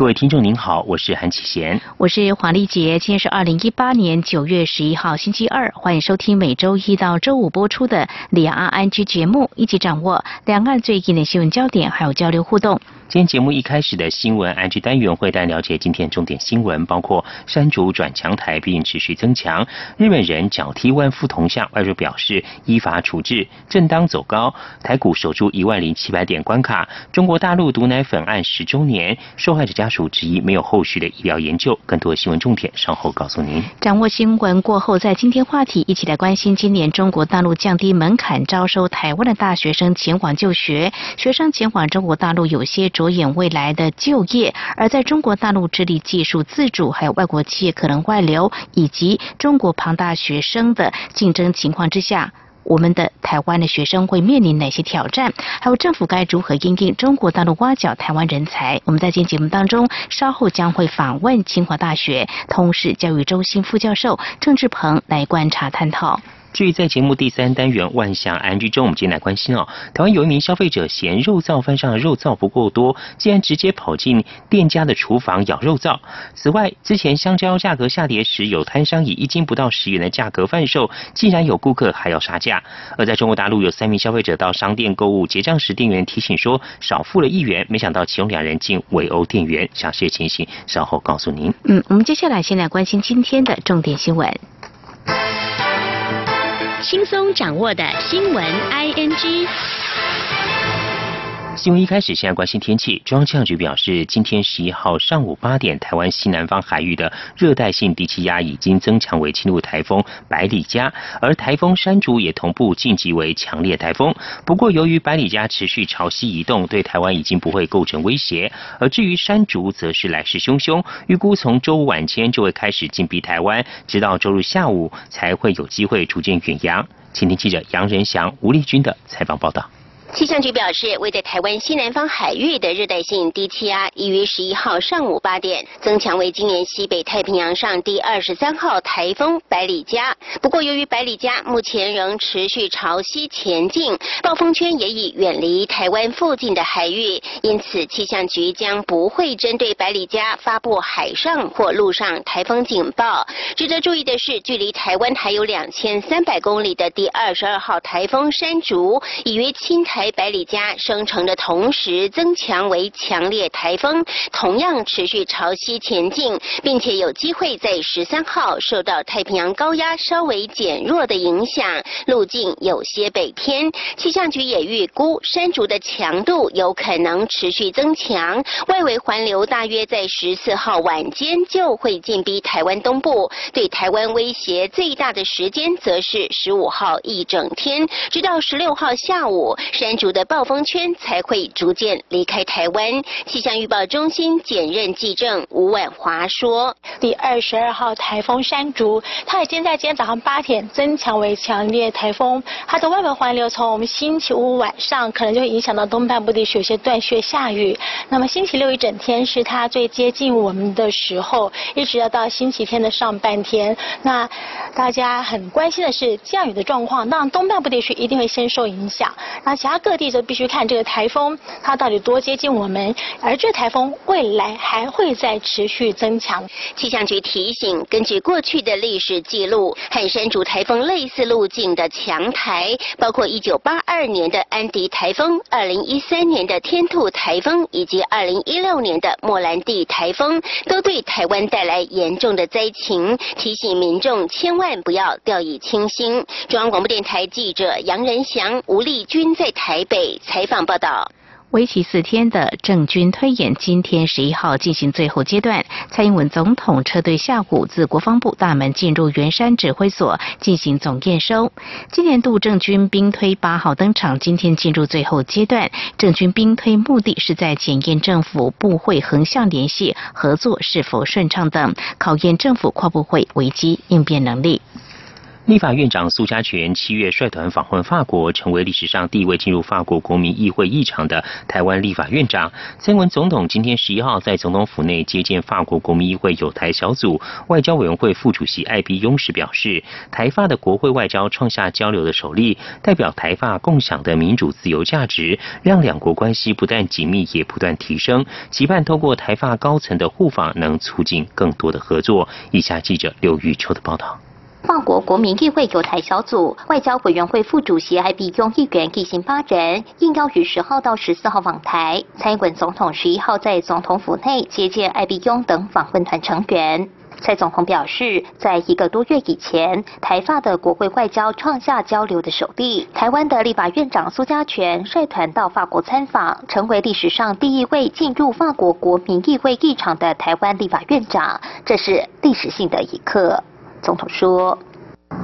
各位听众您好，我是韩启贤，我是黄丽杰。今天是二零一八年九月十一号星期二，欢迎收听每周一到周五播出的两岸安居节目，一起掌握两岸最近的新闻焦点，还有交流互动。今天节目一开始的新闻安居单元会带了解今天重点新闻，包括山竹转强台并持续增强，日本人脚踢万夫铜像，外交表示依法处置，正当走高，台股守住一万零七百点关卡。中国大陆毒奶粉案十周年，受害者家属质疑没有后续的医疗研究。更多新闻重点稍后告诉您。掌握新闻过后，在今天话题一起来关心今年中国大陆降低门槛招收台湾的大学生前往就学，学生前往中国大陆有些。着眼未来的就业，而在中国大陆致力技术自主，还有外国企业可能外流，以及中国庞大学生的竞争情况之下，我们的台湾的学生会面临哪些挑战？还有政府该如何应对中国大陆挖角台湾人才？我们在今天节目当中稍后将会访问清华大学通识教育中心副教授郑志鹏来观察探讨。至于在节目第三单元万象安居中，我们今天来关心哦，台湾有一名消费者嫌肉燥饭上的肉燥不够多，竟然直接跑进店家的厨房舀肉燥。此外，之前香蕉价格下跌时，有摊商以一斤不到十元的价格贩售，竟然有顾客还要杀价。而在中国大陆，有三名消费者到商店购物结账时，店员提醒说少付了一元，没想到其中两人竟围殴店员。详细情形稍后告诉您。嗯，我们接下来先来关心今天的重点新闻。轻松掌握的新闻，I N G。新闻一开始，先来关心天气。中央气象局表示，今天十一号上午八点，台湾西南方海域的热带性低气压已经增强为轻度台风百里加，而台风山竹也同步晋级为强烈台风。不过，由于百里加持续朝西移动，对台湾已经不会构成威胁。而至于山竹，则是来势汹汹，预估从周五晚间就会开始进逼台湾，直到周日下午才会有机会逐渐远扬。请听记者杨仁祥、吴丽君的采访报道。气象局表示，位在台湾西南方海域的热带性低气压，已于十一号上午八点增强为今年西北太平洋上第二十三号台风百里加。不过，由于百里加目前仍持续朝西前进，暴风圈也已远离台湾附近的海域，因此气象局将不会针对百里加发布海上或陆上台风警报。值得注意的是，距离台湾还有两千三百公里的第二十二号台风山竹，已于青台。台百里加生成的同时增强为强烈台风，同样持续朝西前进，并且有机会在十三号受到太平洋高压稍微减弱的影响，路径有些北偏。气象局也预估山竹的强度有可能持续增强，外围环流大约在十四号晚间就会进逼台湾东部，对台湾威胁最大的时间则是十五号一整天，直到十六号下午山。山竹的暴风圈才会逐渐离开台湾。气象预报中心检任记者吴婉华说：“第二十二号台风山竹，它已经在今天早上八点增强为强烈台风。它的外围环流从我们星期五晚上可能就会影响到东半部地区有些断续下雨。那么星期六一整天是它最接近我们的时候，一直要到星期天的上半天。那大家很关心的是降雨的状况，那东半部地区一定会先受影响。那其他。各地则必须看这个台风它到底多接近我们，而这台风未来还会再持续增强。气象局提醒，根据过去的历史记录，和山竹台风类似路径的强台，包括1982年的安迪台风、2013年的天兔台风以及2016年的莫兰蒂台风，都对台湾带来严重的灾情，提醒民众千万不要掉以轻心。中央广播电台记者杨仁祥、吴丽君在台。台北采访报道。为期四天的政军推演，今天十一号进行最后阶段。蔡英文总统车队下午自国防部大门进入圆山指挥所进行总验收。今年度政军兵推八号登场，今天进入最后阶段。政军兵推目的是在检验政府部会横向联系合作是否顺畅等，考验政府跨部会危机应变能力。立法院长苏家全七月率团访问法国，成为历史上第一位进入法国国民议会议场的台湾立法院长。蔡文总统今天十一号在总统府内接见法国国民议会有台小组外交委员会副主席艾比庸时表示，台法的国会外交创下交流的首例，代表台法共享的民主自由价值，让两国关系不但紧密，也不断提升。期盼透过台法高层的互访，能促进更多的合作。以下记者刘玉秋的报道。法国国民议会友台小组外交委员会副主席艾比雍议员一行八人应邀于十号到十四号访台。蔡英文总统十一号在总统府内接见艾比雍等访问团成员。蔡总统表示，在一个多月以前，台法的国会外交创下交流的首例。台湾的立法院长苏家全率团到法国参访，成为历史上第一位进入法国国民议会议场的台湾立法院长，这是历史性的一刻。总统说：“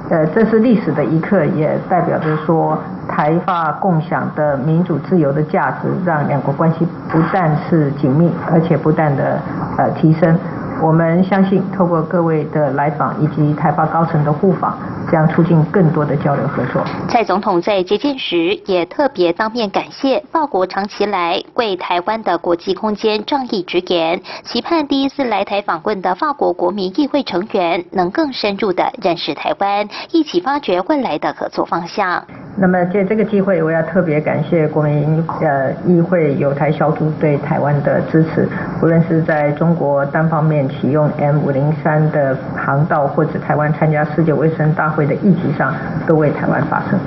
呃，这是历史的一刻，也代表着说台发共享的民主自由的价值，让两国关系不但是紧密，而且不断的呃提升。我们相信，透过各位的来访以及台法高层的互访。”将促进更多的交流合作。蔡总统在接见时也特别当面感谢法国长期来为台湾的国际空间仗义直言，期盼第一次来台访问的法国国民议会成员能更深入的认识台湾，一起发掘未来的合作方向。那么借这个机会，我要特别感谢国民呃议会有台小组对台湾的支持，无论是在中国单方面启用 M 五零三的航道，或者台湾参加世界卫生大会的议题上，都为台湾发声。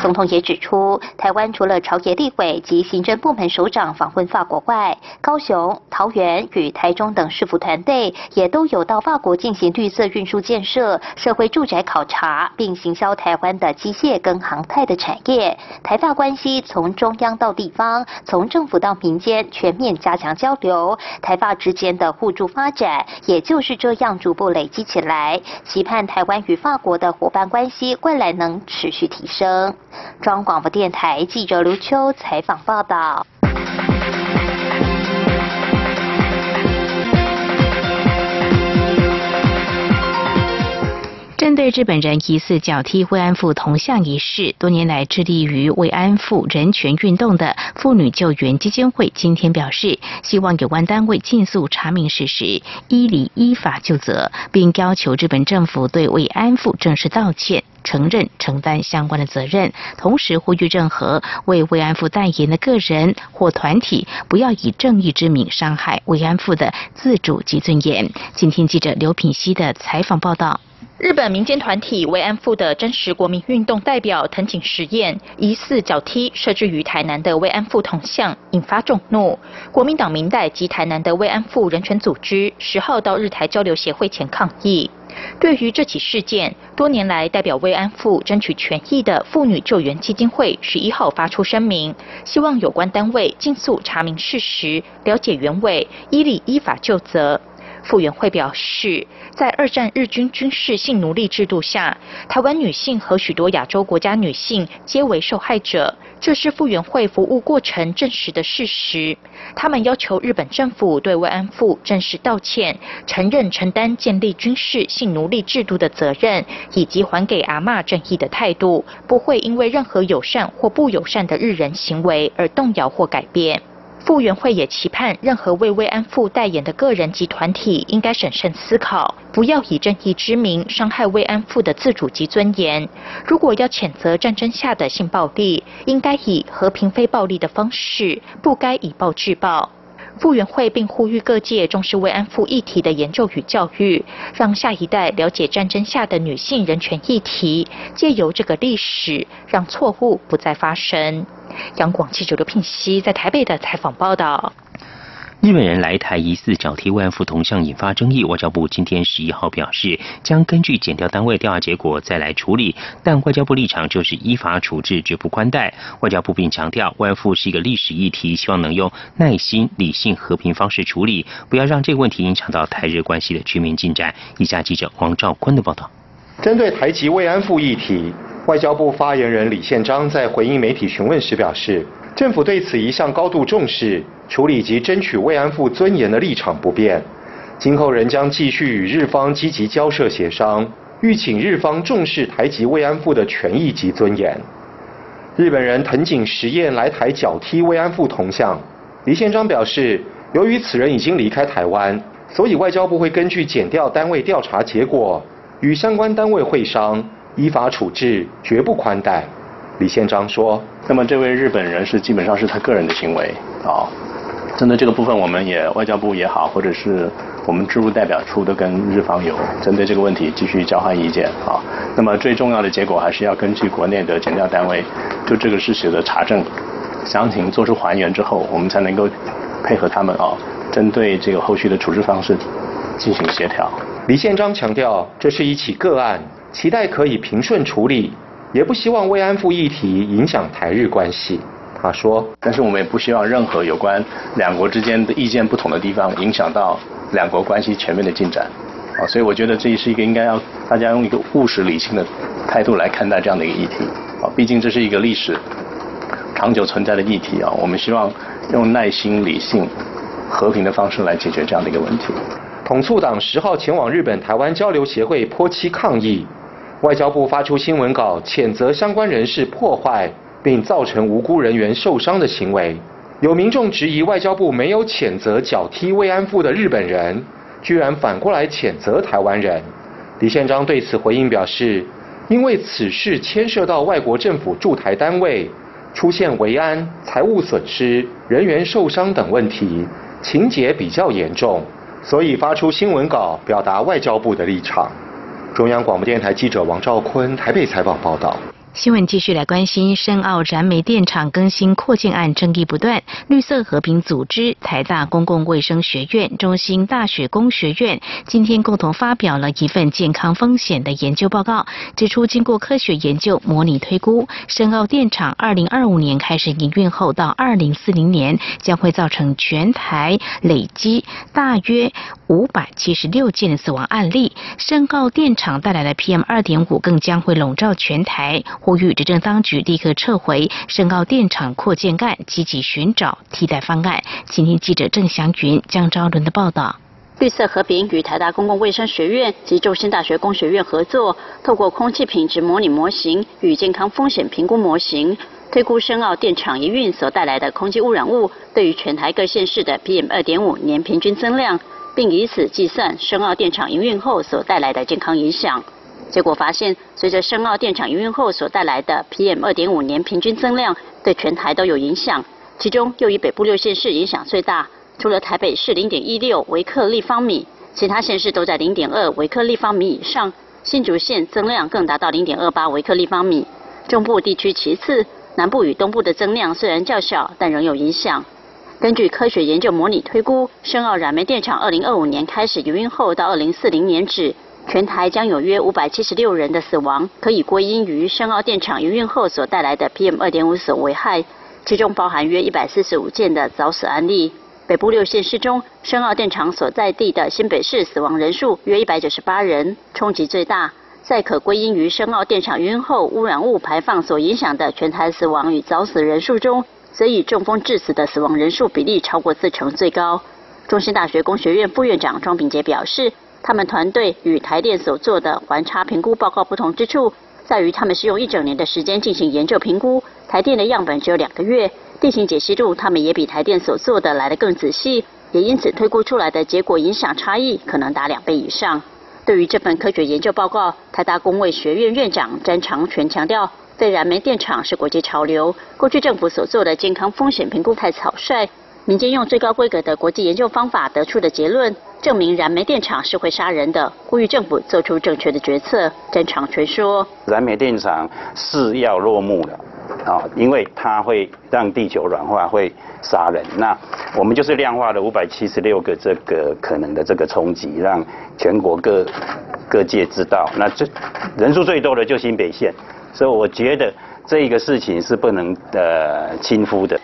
总统也指出，台湾除了朝野立委及行政部门首长访问法国外，高雄、桃园与台中等市府团队也都有到法国进行绿色运输建设、社会住宅考察，并行销台湾的机械跟航太的。产业台法关系从中央到地方，从政府到民间全面加强交流，台法之间的互助发展也就是这样逐步累积起来。期盼台湾与法国的伙伴关系未来能持续提升。中央广播电台记者卢秋采访报道。针对日本人疑似脚踢慰安妇铜像一事，多年来致力于慰安妇人权运动的妇女救援基金会今天表示，希望有关单位尽速查明事实，依理依法就责，并要求日本政府对慰安妇正式道歉，承认承担相关的责任。同时呼吁任何为慰安妇代言的个人或团体，不要以正义之名伤害慰安妇的自主及尊严。今天记者刘品熙的采访报道。日本民间团体慰安妇的真实国民运动代表藤井实验疑似脚踢设置于台南的慰安妇铜像，引发众怒。国民党民代及台南的慰安妇人权组织十号到日台交流协会前抗议。对于这起事件，多年来代表慰安妇争取权益的妇女救援基金会十一号发出声明，希望有关单位尽速查明事实，了解原委，依理依法就责。傅园慧表示，在二战日军军事性奴隶制度下，台湾女性和许多亚洲国家女性皆为受害者，这是傅园慧服务过程证实的事实。他们要求日本政府对慰安妇正式道歉，承认承担建立军事性奴隶制度的责任，以及还给阿嬷正义的态度，不会因为任何友善或不友善的日人行为而动摇或改变。傅园慧也期盼任何为慰安妇代言的个人及团体，应该审慎思考，不要以正义之名伤害慰安妇的自主及尊严。如果要谴责战争下的性暴力，应该以和平非暴力的方式，不该以暴制暴。傅园慧并呼吁各界重视慰安妇议题的研究与教育，让下一代了解战争下的女性人权议题，借由这个历史，让错误不再发生。央广记者刘聘熙在台北的采访报道：日本人来台疑似脚踢慰安妇铜像引发争议，外交部今天十一号表示，将根据检调单位调查结果再来处理，但外交部立场就是依法处置，绝不宽待。外交部并强调，慰安妇是一个历史议题，希望能用耐心、理性、和平方式处理，不要让这个问题影响到台日关系的全面进展。以下记者王兆坤的报道：针对台籍慰安妇议题。外交部发言人李宪章在回应媒体询问时表示，政府对此一向高度重视，处理及争取慰安妇尊严的立场不变，今后仍将继续与日方积极交涉协商，欲请日方重视台籍慰安妇的权益及尊严。日本人藤井实验来台脚踢慰安妇铜像，李宪章表示，由于此人已经离开台湾，所以外交部会根据检调单位调查结果，与相关单位会商，依法处置，绝不宽待。李宪章说：“那么这位日本人是基本上是他个人的行为啊。”针对这个部分，我们也外交部也好，或者是我们驻日代表处都跟日方有针对这个问题继续交换意见啊。那么最重要的结果还是要根据国内的检调单位就这个事实的查证详情做出还原之后，我们才能够配合他们啊，针对这个后续的处置方式进行协调。李宪章强调，这是一起个案，期待可以平顺处理，也不希望慰安妇议题影响台日关系。他说：“但是我们也不希望任何有关两国之间的意见不同的地方影响到两国关系全面的进展，啊，所以我觉得这也是一个应该要大家用一个务实理性的态度来看待这样的一个议题，啊，毕竟这是一个历史长久存在的议题啊，我们希望用耐心、理性、和平的方式来解决这样的一个问题。”统促党十号前往日本台湾交流协会泼漆抗议，外交部发出新闻稿谴责相关人士破坏。并造成无辜人员受伤的行为，有民众质疑外交部没有谴责脚踢慰安妇的日本人，居然反过来谴责台湾人。李宪章对此回应表示，因为此事牵涉到外国政府驻台单位出现维安、财务损失、人员受伤等问题，情节比较严重，所以发出新闻稿表达外交部的立场。中央广播电台记者王兆坤台北采访报道。新闻继续来关心深澳燃煤电厂更新扩建案争议不断。绿色和平组织、台大公共卫生学院、中兴大学工学院今天共同发表了一份健康风险的研究报告，指出经过科学研究模拟推估，深澳电厂2025年开始营运后到2040年将会造成全台累积大约576件死亡案例。深澳电厂带来的 PM2.5 更将会笼罩全台。呼吁执政当局立刻撤回深澳电厂扩建案，积极寻找替代方案。今天记者郑祥云、江昭伦的报道。绿色和平与台大公共卫生学院及中兴大学工学院合作，透过空气品质模拟模型与健康风险评估模型，推估深澳电厂营运所带来的空气污染物对于全台各县市的 PM 二点五年平均增量，并以此计算深澳电厂营运后所带来的健康影响。结果发现，随着深澳电厂营运后所带来的 PM 二点五年平均增量，对全台都有影响。其中又以北部六县市影响最大，除了台北市零点一六微克立方米，其他县市都在零点二微克立方米以上。新竹县增量更达到零点二八微克立方米。中部地区其次，南部与东部的增量虽然较小，但仍有影响。根据科学研究模拟推估，深澳燃煤电厂二零二五年开始营运后到二零四零年止。全台将有约五百七十六人的死亡，可以归因于深澳电厂营运后所带来的 PM 二点五所危害，其中包含约一百四十五件的早死案例。北部六县市中，深澳电厂所在地的新北市死亡人数约一百九十八人，冲击最大。在可归因于深澳电厂营运后污染物排放所影响的全台死亡与早死人数中，则以中风致死的死亡人数比例超过四成最高。中兴大学工学院副院长庄炳杰表示。他们团队与台电所做的环差评估报告不同之处，在于他们是用一整年的时间进行研究评估，台电的样本只有两个月，地形解析度他们也比台电所做的来得更仔细，也因此推估出来的结果影响差异可能达两倍以上。对于这份科学研究报告，台大工卫学院院长詹长全强调，非燃煤电厂是国际潮流，过去政府所做的健康风险评估太草率，民间用最高规格的国际研究方法得出的结论。证明燃煤电厂是会杀人的，呼吁政府做出正确的决策。詹长全说：“燃煤电厂是要落幕了，啊，因为它会让地球软化，会杀人。那我们就是量化了五百七十六个这个可能的这个冲击，让全国各各界知道。那最人数最多的就新北县，所以我觉得这一个事情是不能呃轻忽的。”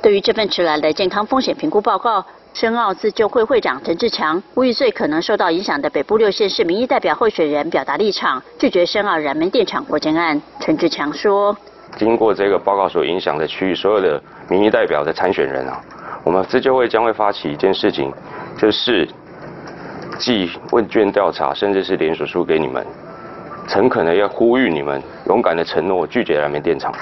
对于这份迟来的健康风险评估报告。深澳自救会会长陈志强呼吁最可能受到影响的北部六县市民意代表候选人表达立场，拒绝深澳燃煤电厂扩建案。陈志强说：“经过这个报告所影响的区域，所有的民意代表的参选人啊，我们自救会将会发起一件事情，就是寄问卷调查，甚至是连署书给你们，诚恳的要呼吁你们勇敢的承诺拒绝燃煤电厂。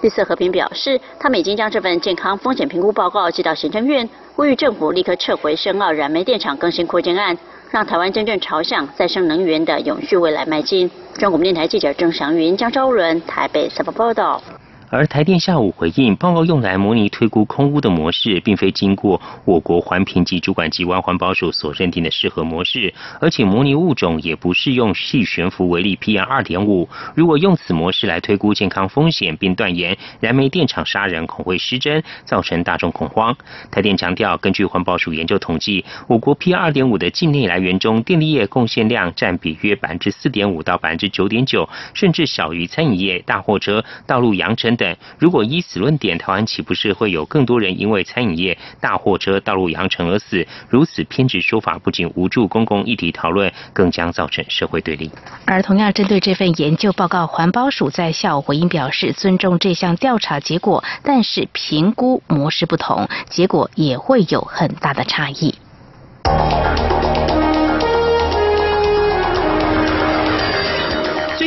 绿色和平表示，他们已经将这份健康风险评估报告寄到行政院，呼吁政府立刻撤回深澳燃煤电厂更新扩建案，让台湾真正朝向再生能源的永续未来迈进。中国电台记者郑祥云、江昭伦台北采访报道。而台电下午回应，报告用来模拟推估空污的模式，并非经过我国环评及主管机关环保署所认定的适合模式，而且模拟物种也不适用细悬浮为例 PM 二点五。如果用此模式来推估健康风险，并断言燃煤电厂杀人恐会失真，造成大众恐慌。台电强调，根据环保署研究统计，我国 PM 二点五的境内来源中，电力业贡献量占比约百分之四点五到百分之九点九，甚至小于餐饮业、大货车、道路扬尘。等，如果依此论点，台湾岂不是会有更多人因为餐饮业、大货车、道路扬尘而死？如此偏执说法，不仅无助公共议题讨论，更将造成社会对立。而同样针对这份研究报告，环保署在下午回应表示，尊重这项调查结果，但是评估模式不同，结果也会有很大的差异。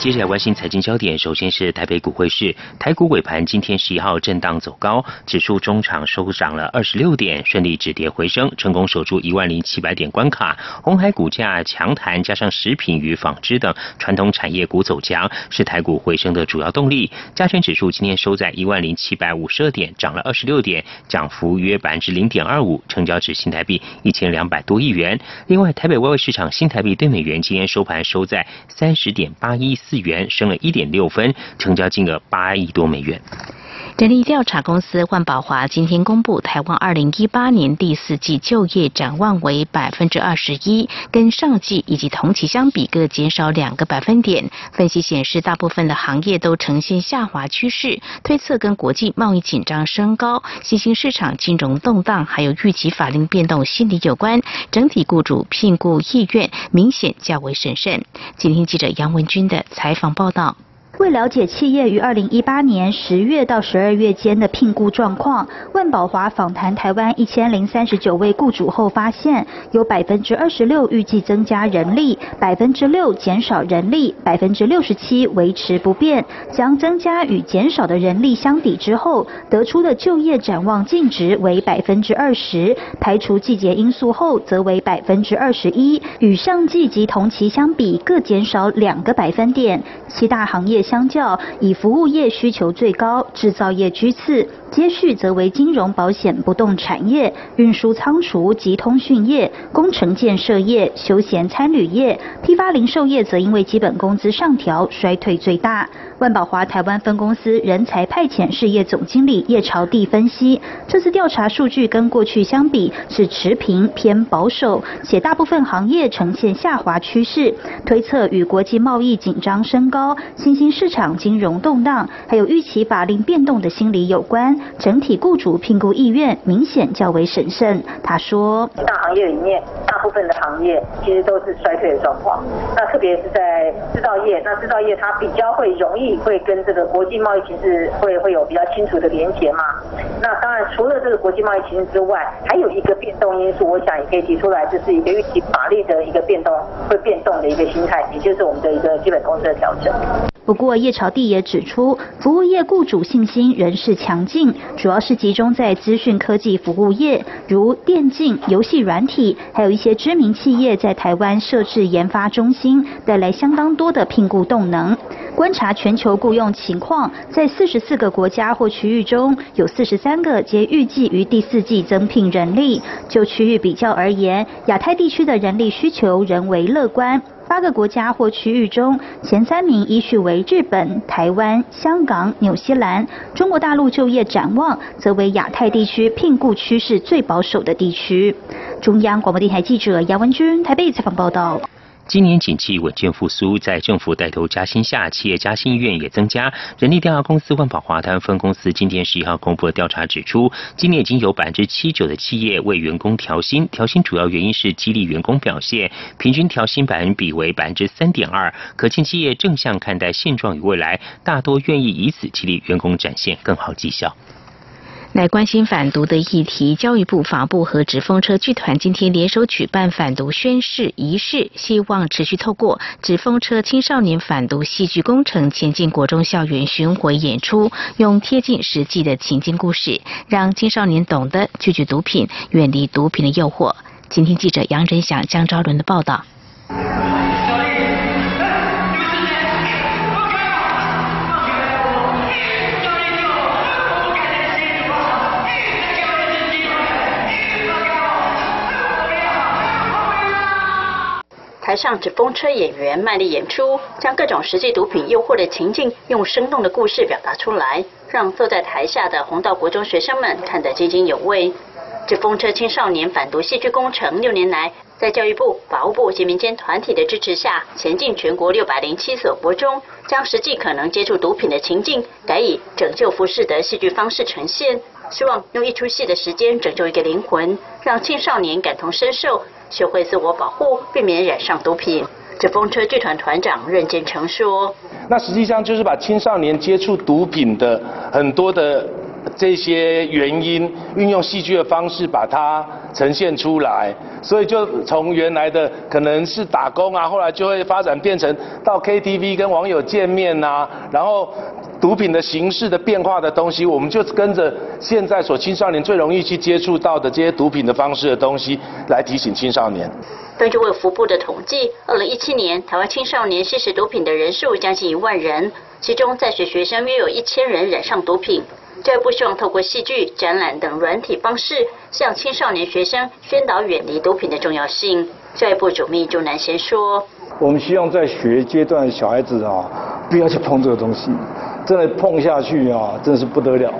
接下来关心财经焦点，首先是台北股汇市，台股尾盘今天十一号震荡走高，指数中场收涨了二十六点，顺利止跌回升，成功守住一万零七百点关卡。红海股价强弹，加上食品与纺织等传统产业股走强，是台股回升的主要动力。加权指数今天收在一万零七百五十二点，涨了二十六点，涨幅约百分之零点二五，成交值新台币一千两百多亿元。另外，台北外汇市场新台币对美元今天收盘收在三十点八一。四四元升了一点六分，成交金额八亿多美元。人力调查公司万宝华今天公布，台湾二零一八年第四季就业展望为百分之二十一，跟上季以及同期相比各减少两个百分点。分析显示，大部分的行业都呈现下滑趋势，推测跟国际贸易紧张升高、新兴市场金融动荡，还有预期法令变动心理有关。整体雇主聘雇意愿明显较为审慎。今天记者杨文军的采访报道。为了解企业于二零一八年十月到十二月间的聘雇状况，万宝华访谈台湾一千零三十九位雇主后发现，有百分之二十六预计增加人力，百分之六减少人力，百分之六十七维持不变。将增加与减少的人力相抵之后，得出的就业展望净值为百分之二十，排除季节因素后则为百分之二十一，与上季及同期相比各减少两个百分点。七大行业。相较，以服务业需求最高，制造业居次。接续则为金融、保险、不动产业、运输、仓储及通讯业、工程建设业、休闲餐旅业、批发零售业，则因为基本工资上调，衰退最大。万宝华台湾分公司人才派遣事业总经理叶朝娣分析，这次调查数据跟过去相比是持平偏保守，且大部分行业呈现下滑趋势。推测与国际贸易紧张升高、新兴市场金融动荡，还有预期法令变动的心理有关。整体雇主评估意愿明显较为审慎。他说：“大行业里面，大部分的行业其实都是衰退的状况。那特别是在制造业，那制造业它比较会容易会跟这个国际贸易形势会会有比较清楚的连结嘛。那当然，除了这个国际贸易形势之外，还有一个变动因素，我想也可以提出来，就是一个预期法律的一个变动会变动的一个心态，也就是我们的一个基本工资的调整。”不过，叶朝地也指出，服务业雇主信心仍是强劲，主要是集中在资讯科技服务业，如电竞、游戏软体，还有一些知名企业在台湾设置研发中心，带来相当多的聘雇动能。观察全球雇佣情况，在四十四个国家或区域中，有四十三个皆预计于第四季增聘人力。就区域比较而言，亚太地区的人力需求仍为乐观。八个国家或区域中，前三名依序为日本、台湾、香港、纽西兰。中国大陆就业展望则为亚太地区聘雇趋势最保守的地区。中央广播电台记者杨文君台北采访报道。今年景气稳健复苏，在政府带头加薪下，企业加薪意愿也增加。人力调查公司万宝华台分公司今天十一号公布的调查指出，今年已经有百分之七九的企业为员工调薪，调薪主要原因是激励员工表现，平均调薪百分比为百分之三点二，可见企业正向看待现状与未来，大多愿意以此激励员工展现更好绩效。来关心反毒的议题，教育部、法部和纸风车剧团今天联手举办反毒宣誓仪式，希望持续透过纸风车青少年反毒戏剧工程前进国中校园巡回演出，用贴近实际的情境故事，让青少年懂得拒绝毒品，远离毒品的诱惑。今天记者杨仁祥、江昭伦的报道。台上纸风车演员卖力演出，将各种实际毒品诱惑的情境，用生动的故事表达出来，让坐在台下的红道国中学生们看得津津有味。纸风车青少年反毒戏剧工程六年来，在教育部、法务部及民间团体的支持下，前进全国六百零七所国中，将实际可能接触毒品的情境，改以拯救服饰的戏剧方式呈现，希望用一出戏的时间拯救一个灵魂，让青少年感同身受。学会自我保护，避免染上毒品。这风车剧团团长任建成说：“那实际上就是把青少年接触毒品的很多的这些原因，运用戏剧的方式把它呈现出来。所以就从原来的可能是打工啊，后来就会发展变成到 KTV 跟网友见面呐，然后。”毒品的形式的变化的东西，我们就跟着现在所青少年最容易去接触到的这些毒品的方式的东西来提醒青少年。根据卫福部的统计，二零一七年台湾青少年吸食毒品的人数将近一万人，其中在学学生约有一千人染上毒品。教育部希望透过戏剧、展览等软体方式，向青少年学生宣导远离毒品的重要性。教育部主秘朱南贤说：“我们希望在学阶段小孩子啊，不要去碰这个东西。”真的碰下去啊，真是不得了。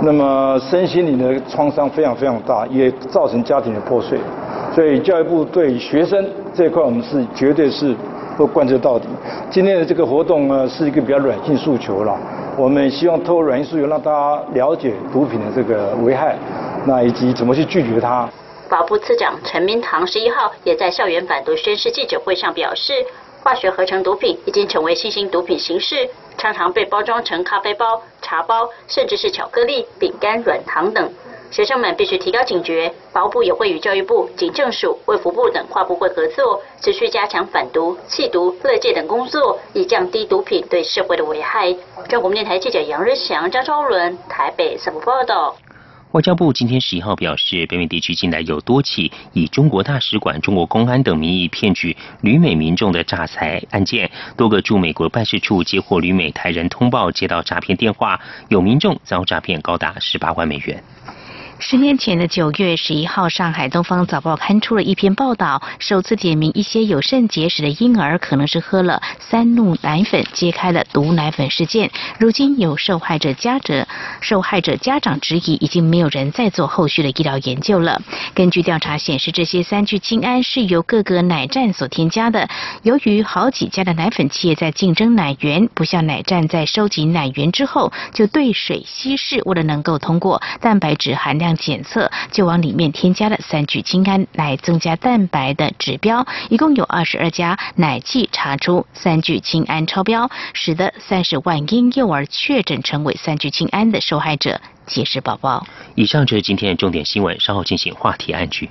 那么身心灵的创伤非常非常大，也造成家庭的破碎。所以教育部对学生这一块，我们是绝对是会贯彻到底。今天的这个活动呢，是一个比较软性诉求了。我们希望透过软性诉求，让大家了解毒品的这个危害，那以及怎么去拒绝它。法部次长陈明堂十一号也在校园反毒宣誓记者会上表示。化学合成毒品已经成为新型毒品形式，常常被包装成咖啡包、茶包，甚至是巧克力、饼干、软糖等。学生们必须提高警觉，保部也会与教育部、警政署、卫福部等跨部会合作，持续加强反毒、弃毒、乐戒等工作，以降低毒品对社会的危害。中国电台记者杨日祥、张超伦台北三部报道。外交部今天十一号表示，北美地区近来有多起以中国大使馆、中国公安等名义骗取旅美民众的诈财案件，多个驻美国办事处接获旅美台人通报接到诈骗电话，有民众遭诈骗高达十八万美元。十年前的九月十一号，上海《东方早报》刊出了一篇报道，首次点名一些有肾结石的婴儿可能是喝了三鹿奶粉，揭开了毒奶粉事件。如今有受害者家者、受害者家长质疑，已经没有人再做后续的医疗研究了。根据调查显示，这些三聚氰胺是由各个奶站所添加的。由于好几家的奶粉企业在竞争奶源，不像奶站在收集奶源之后就兑水稀释，为了能够通过蛋白质含量。检测就往里面添加了三聚氰胺来增加蛋白的指标，一共有二十二家奶企查出三聚氰胺超标，使得三十万婴幼儿确诊成为三聚氰胺的受害者，结石宝宝。以上就是今天的重点新闻，稍后进行话题暗句。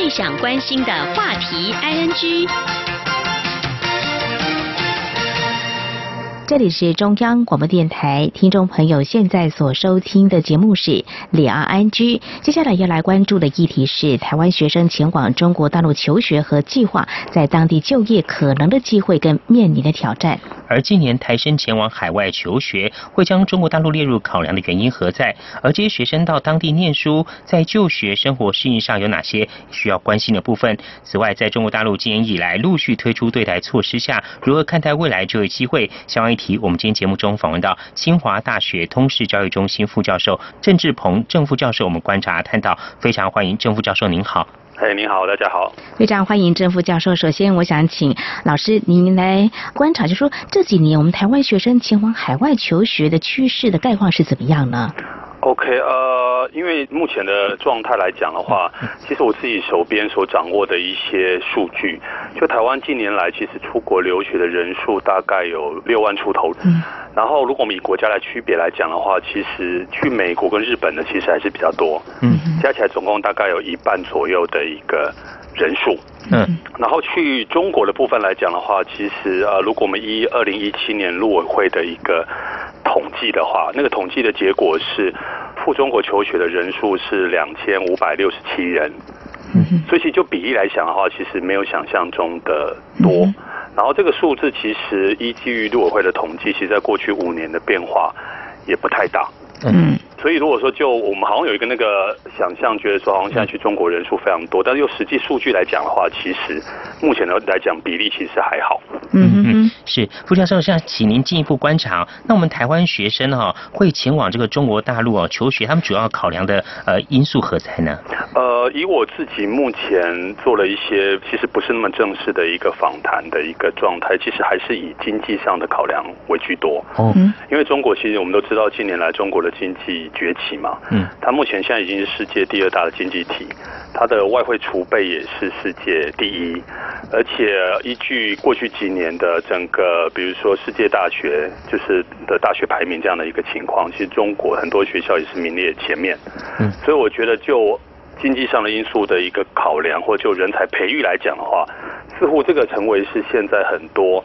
最想关心的话题，ING。这里是中央广播电台，听众朋友现在所收听的节目是两岸安居。接下来要来关注的议题是台湾学生前往中国大陆求学和计划在当地就业可能的机会跟面临的挑战。而今年台生前往海外求学，会将中国大陆列入考量的原因何在？而这些学生到当地念书，在就学生活适应上有哪些需要关心的部分？此外，在中国大陆今年以来陆续推出对台措施下，如何看待未来就业机会？相关题，我们今天节目中访问到清华大学通识教育中心副教授郑志鹏郑副教授，我们观察探讨，非常欢迎郑副教授，您好。哎，您好，大家好，非常欢迎郑副教授。首先，我想请老师您来观察，就说这几年我们台湾学生前往海外求学的趋势的概况是怎么样呢？OK，呃，因为目前的状态来讲的话，其实我自己手边所掌握的一些数据，就台湾近年来其实出国留学的人数大概有六万出头。嗯。然后，如果我们以国家来区别来讲的话，其实去美国跟日本的其实还是比较多。嗯，加起来总共大概有一半左右的一个人数。嗯，然后去中国的部分来讲的话，其实呃，如果我们依二零一七年陆委会的一个统计的话，那个统计的结果是赴中国求学的人数是两千五百六十七人。嗯，所以其实就比例来讲的话，其实没有想象中的多。然后这个数字其实依据于陆委会的统计，其实在过去五年的变化也不太大。嗯，所以如果说就我们好像有一个那个想象，觉得说好像现在去中国人数非常多，但是用实际数据来讲的话，其实目前的来讲比例其实还好。嗯嗯，是傅教授，像请您进一步观察，那我们台湾学生哈会前往这个中国大陆哦求学，他们主要考量的呃因素何在呢？呃，以我自己目前做了一些其实不是那么正式的一个访谈的一个状态，其实还是以经济上的考量为居多。哦，因为中国其实我们都知道近年来中国的经济崛起嘛，嗯，它目前现在已经是世界第二大的经济体，它的外汇储备也是世界第一，而且依据过去几年的整个，比如说世界大学就是的大学排名这样的一个情况，其实中国很多学校也是名列前面，嗯，所以我觉得就经济上的因素的一个考量，或就人才培育来讲的话，似乎这个成为是现在很多。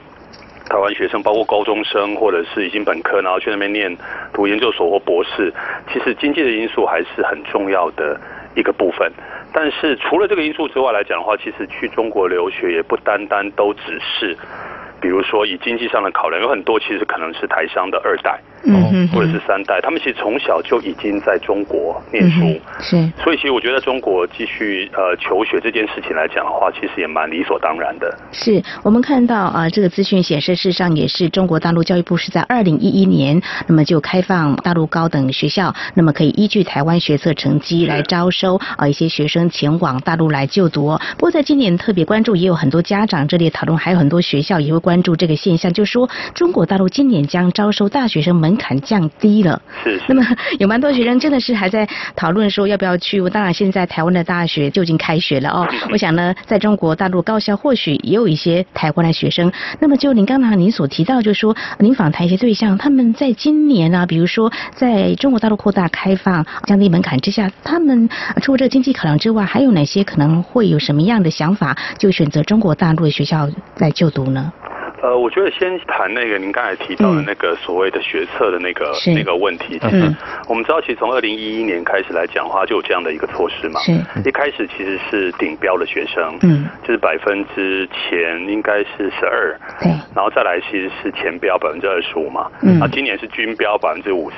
台湾学生，包括高中生，或者是已经本科，然后去那边念读研究所或博士，其实经济的因素还是很重要的一个部分。但是除了这个因素之外来讲的话，其实去中国留学也不单单都只是，比如说以经济上的考量，有很多其实可能是台商的二代，嗯或者是三代，他们其实从小就已经在中国念书。是，所以其实我觉得中国继续呃求学这件事情来讲的话，其实也蛮理所当然的。是我们看到啊，这个资讯显示，事实上也是中国大陆教育部是在二零一一年，那么就开放大陆高等学校，那么可以依据台湾学测成绩来招收啊一些学生前往大陆来就读。不过在今年特别关注，也有很多家长这里讨论，还有很多学校也会关注这个现象，就说中国大陆今年将招收大学生门槛降低了。是。那么有蛮多学生真的是还在讨论说要不要去。当然，现在台湾的大学就已经开学了哦。我想呢，在中国大陆高校或许也有一些台湾的学生。那么就您刚才您所提到，就是说您访谈一些对象，他们在今年啊，比如说在中国大陆扩大开放、降低门槛之下，他们除了这个经济考量之外，还有哪些可能会有什么样的想法，就选择中国大陆的学校来就读呢？呃，我觉得先谈那个您刚才提到的那个所谓的学测的那个、是那个问题。其实我们知道，其实从二零一一年开始来讲的话，就有这样的一个措施嘛。是。一开始其实是顶标的学生，嗯，就是百分之前应该是十二，对，然后再来其实是前标百分之二十五嘛，嗯那今年是均标百分之五十。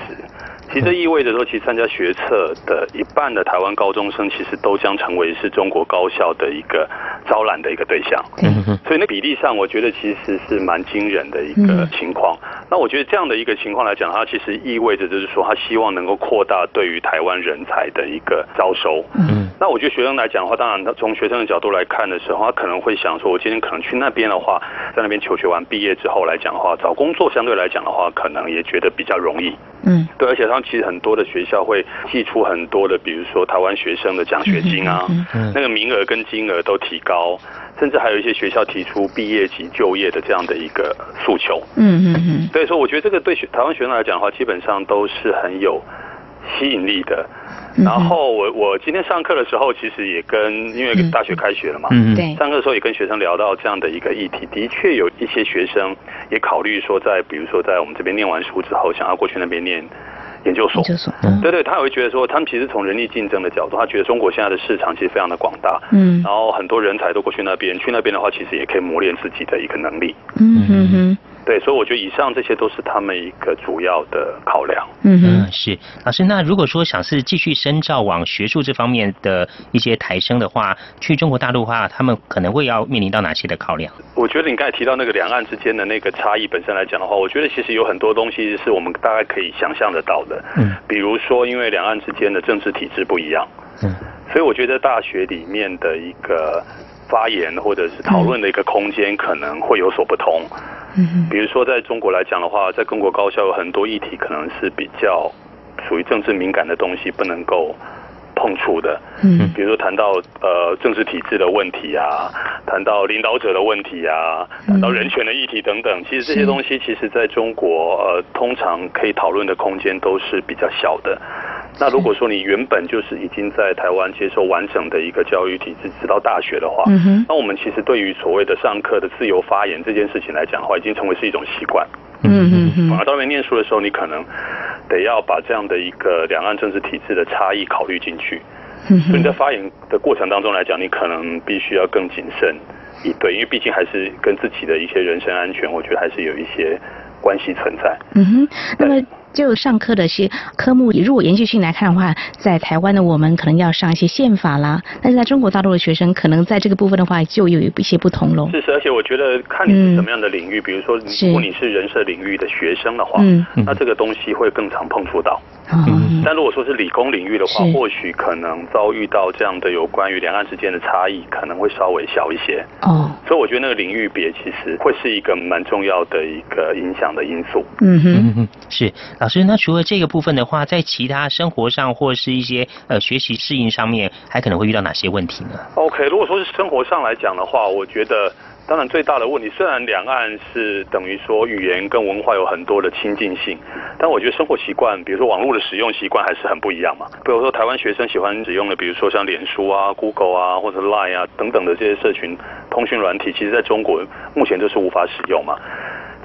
其实这意味着说，其实参加学测的一半的台湾高中生，其实都将成为是中国高校的一个招揽的一个对象。嗯所以那比例上，我觉得其实是蛮惊人的一个情况。那我觉得这样的一个情况来讲，它其实意味着就是说，他希望能够扩大对于台湾人才的一个招收。嗯，那我觉得学生来讲的话，当然他从学生的角度来看的时候，他可能会想说，我今天可能去那边的话，在那边求学完毕业之后来讲的话，找工作相对来讲的话，可能也觉得比较容易。嗯，对，而且他们其实很多的学校会寄出很多的，比如说台湾学生的奖学金啊，嗯那个名额跟金额都提高，甚至还有一些学校提出毕业及就业的这样的一个诉求。嗯嗯嗯，所以说，我觉得这个对学台湾学生来讲的话，基本上都是很有吸引力的。然后我我今天上课的时候，其实也跟因为大学开学了嘛，嗯对。上课的时候也跟学生聊到这样的一个议题，的确有一些学生也考虑说，在比如说在我们这边念完书之后，想要过去那边念研究所。研究所，嗯。对对，他也会觉得说，他们其实从人力竞争的角度，他觉得中国现在的市场其实非常的广大，嗯。然后很多人才都过去那边，去那边的话，其实也可以磨练自己的一个能力。嗯哼。哼，对，所以我觉得以上这些都是他们一个主要的考量。嗯哼。嗯，是老师。那如果说想是继续深造往学术这方面的一些台生的话，去中国大陆的话，他们可能会要面临到哪些的考量？我觉得你刚才提到那个两岸之间的那个差异本身来讲的话，我觉得其实有很多东西是我们大概可以想象得到的。嗯，比如说，因为两岸之间的政治体制不一样，嗯，所以我觉得大学里面的一个发言或者是讨论的一个空间可能会有所不同。嗯比如说，在中国来讲的话，在中国高校有很多议题可能是比较属于政治敏感的东西，不能够碰触的。嗯比如说谈到呃政治体制的问题啊，谈到领导者的问题啊，谈到人权的议题等等，其实这些东西其实在中国呃通常可以讨论的空间都是比较小的。那如果说你原本就是已经在台湾接受完整的一个教育体制，直到大学的话，嗯哼那我们其实对于所谓的上课的自由发言这件事情来讲的话，已经成为是一种习惯。嗯嗯嗯反而到那边念书的时候，你可能得要把这样的一个两岸政治体制的差异考虑进去。嗯所以你在发言的过程当中来讲，你可能必须要更谨慎以对，因为毕竟还是跟自己的一些人身安全，我觉得还是有一些关系存在。嗯哼，那么就上课的些科目，如果延续性来看的话，在台湾的我们可能要上一些宪法啦，但是在中国大陆的学生可能在这个部分的话就有一些不同喽。是是，而且我觉得看你是什么样的领域，比如说如果你是人设领域的学生的话，那这个东西会更常碰触到。嗯，但如果说是理工领域的话，或许可能遭遇到这样的有关于两岸之间的差异，可能会稍微小一些。哦，所以我觉得那个领域别其实会是一个蛮重要的一个影响的因素。嗯哼，是老师。那除了这个部分的话，在其他生活上或是一些呃学习适应上面，还可能会遇到哪些问题呢？OK，如果说是生活上来讲的话，我觉得。当然，最大的问题虽然两岸是等于说语言跟文化有很多的亲近性，但我觉得生活习惯，比如说网络的使用习惯还是很不一样嘛。比如说台湾学生喜欢使用的，比如说像脸书啊、Google 啊或者 Line 啊等等的这些社群通讯软体，其实在中国目前就是无法使用嘛。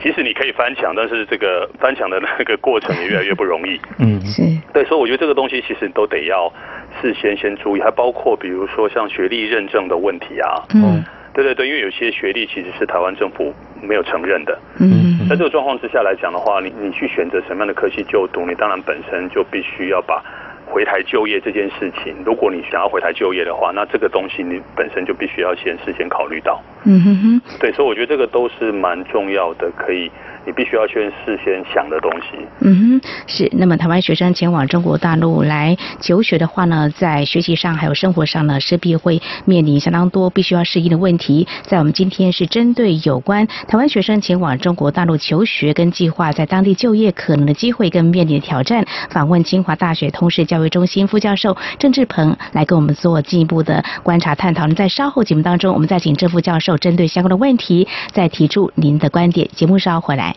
即使你可以翻墙，但是这个翻墙的那个过程也越来越不容易。嗯，是对，所以我觉得这个东西其实都得要事先先注意，还包括比如说像学历认证的问题啊。嗯。对对对，因为有些学历其实是台湾政府没有承认的。嗯，在这个状况之下来讲的话，你你去选择什么样的科系就读，你当然本身就必须要把回台就业这件事情，如果你想要回台就业的话，那这个东西你本身就必须要先事先考虑到。嗯哼哼。对，所以我觉得这个都是蛮重要的，可以。你必须要先事先想的东西。嗯哼，是。那么台湾学生前往中国大陆来求学的话呢，在学习上还有生活上呢，势必会面临相当多必须要适应的问题。在我们今天是针对有关台湾学生前往中国大陆求学跟计划在当地就业可能的机会跟面临的挑战，访问清华大学通识教育中心副教授郑志鹏来跟我们做进一步的观察探讨。那在稍后节目当中，我们再请郑副教授针对相关的问题再提出您的观点。节目稍后回来。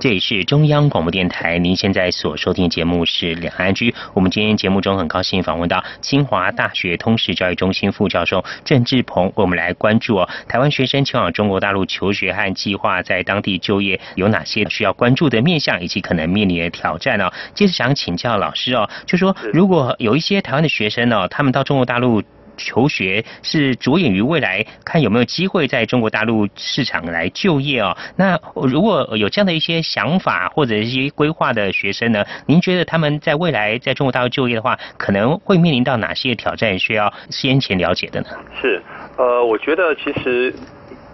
这里是中央广播电台，您现在所收听的节目是两岸居。我们今天节目中很高兴访问到清华大学通识教育中心副教授郑志鹏，我们来关注哦，台湾学生前往中国大陆求学和计划在当地就业有哪些需要关注的面向，以及可能面临的挑战哦。接着想请教老师哦，就说如果有一些台湾的学生哦，他们到中国大陆。求学是着眼于未来，看有没有机会在中国大陆市场来就业哦。那如果有这样的一些想法或者一些规划的学生呢，您觉得他们在未来在中国大陆就业的话，可能会面临到哪些挑战需要先前了解的呢？是，呃，我觉得其实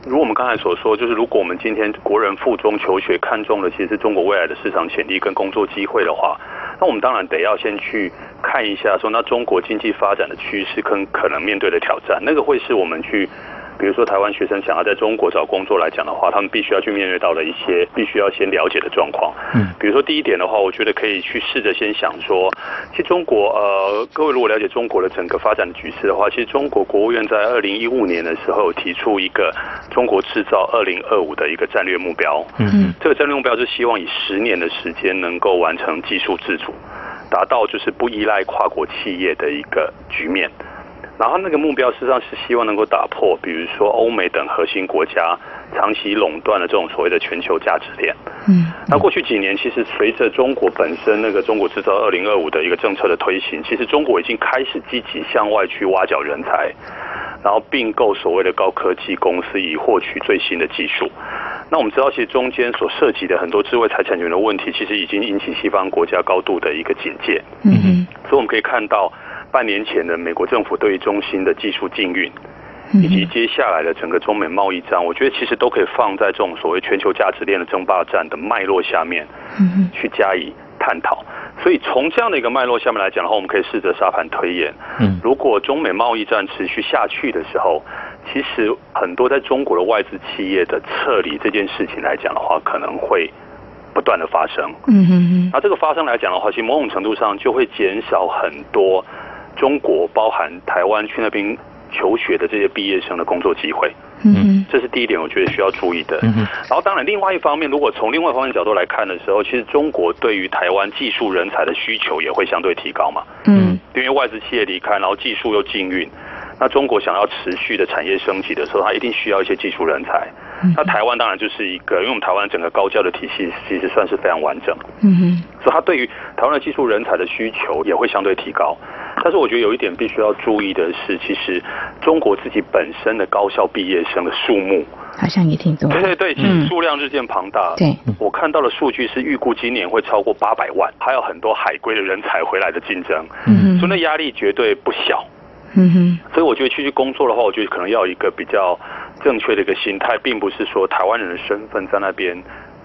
如我们刚才所说，就是如果我们今天国人附中求学看中的其实中国未来的市场潜力跟工作机会的话。那我们当然得要先去看一下，说那中国经济发展的趋势跟可能面对的挑战，那个会是我们去。比如说，台湾学生想要在中国找工作来讲的话，他们必须要去面对到的一些必须要先了解的状况。嗯，比如说第一点的话，我觉得可以去试着先想说，其实中国呃，各位如果了解中国的整个发展的局势的话，其实中国国务院在二零一五年的时候提出一个中国制造二零二五的一个战略目标。嗯，这个战略目标是希望以十年的时间能够完成技术自主，达到就是不依赖跨国企业的一个局面。然后那个目标事实上是希望能够打破，比如说欧美等核心国家长期垄断的这种所谓的全球价值链。嗯，那过去几年，其实随着中国本身那个中国制造二零二五的一个政策的推行，其实中国已经开始积极向外去挖角人才，然后并购所谓的高科技公司，以获取最新的技术。那我们知道，其实中间所涉及的很多智慧财产权的问题，其实已经引起西方国家高度的一个警戒。嗯所以我们可以看到。半年前的美国政府对于中心的技术禁运，以及接下来的整个中美贸易战，我觉得其实都可以放在这种所谓全球价值链的争霸战的脉络下面，去加以探讨。所以从这样的一个脉络下面来讲的话，我们可以试着沙盘推演。嗯，如果中美贸易战持续下去的时候，其实很多在中国的外资企业的撤离这件事情来讲的话，可能会不断的发生。嗯哼那这个发生来讲的话，其实某种程度上就会减少很多。中国包含台湾去那边求学的这些毕业生的工作机会，嗯，这是第一点，我觉得需要注意的。嗯然后，当然，另外一方面，如果从另外一方面角度来看的时候，其实中国对于台湾技术人才的需求也会相对提高嘛。嗯，因为外资企业离开，然后技术又禁运，那中国想要持续的产业升级的时候，它一定需要一些技术人才。那台湾当然就是一个，因为我们台湾整个高教的体系其实算是非常完整。嗯哼，所以它对于台湾的技术人才的需求也会相对提高。但是我觉得有一点必须要注意的是，其实中国自己本身的高校毕业生的数目好像也挺多。对对对，其实数量日渐庞大。对，我看到的数据是预估今年会超过八百万，还有很多海归的人才回来的竞争。嗯，所以那压力绝对不小。嗯哼，所以我觉得去去工作的话，我觉得可能要一个比较正确的一个心态，并不是说台湾人的身份在那边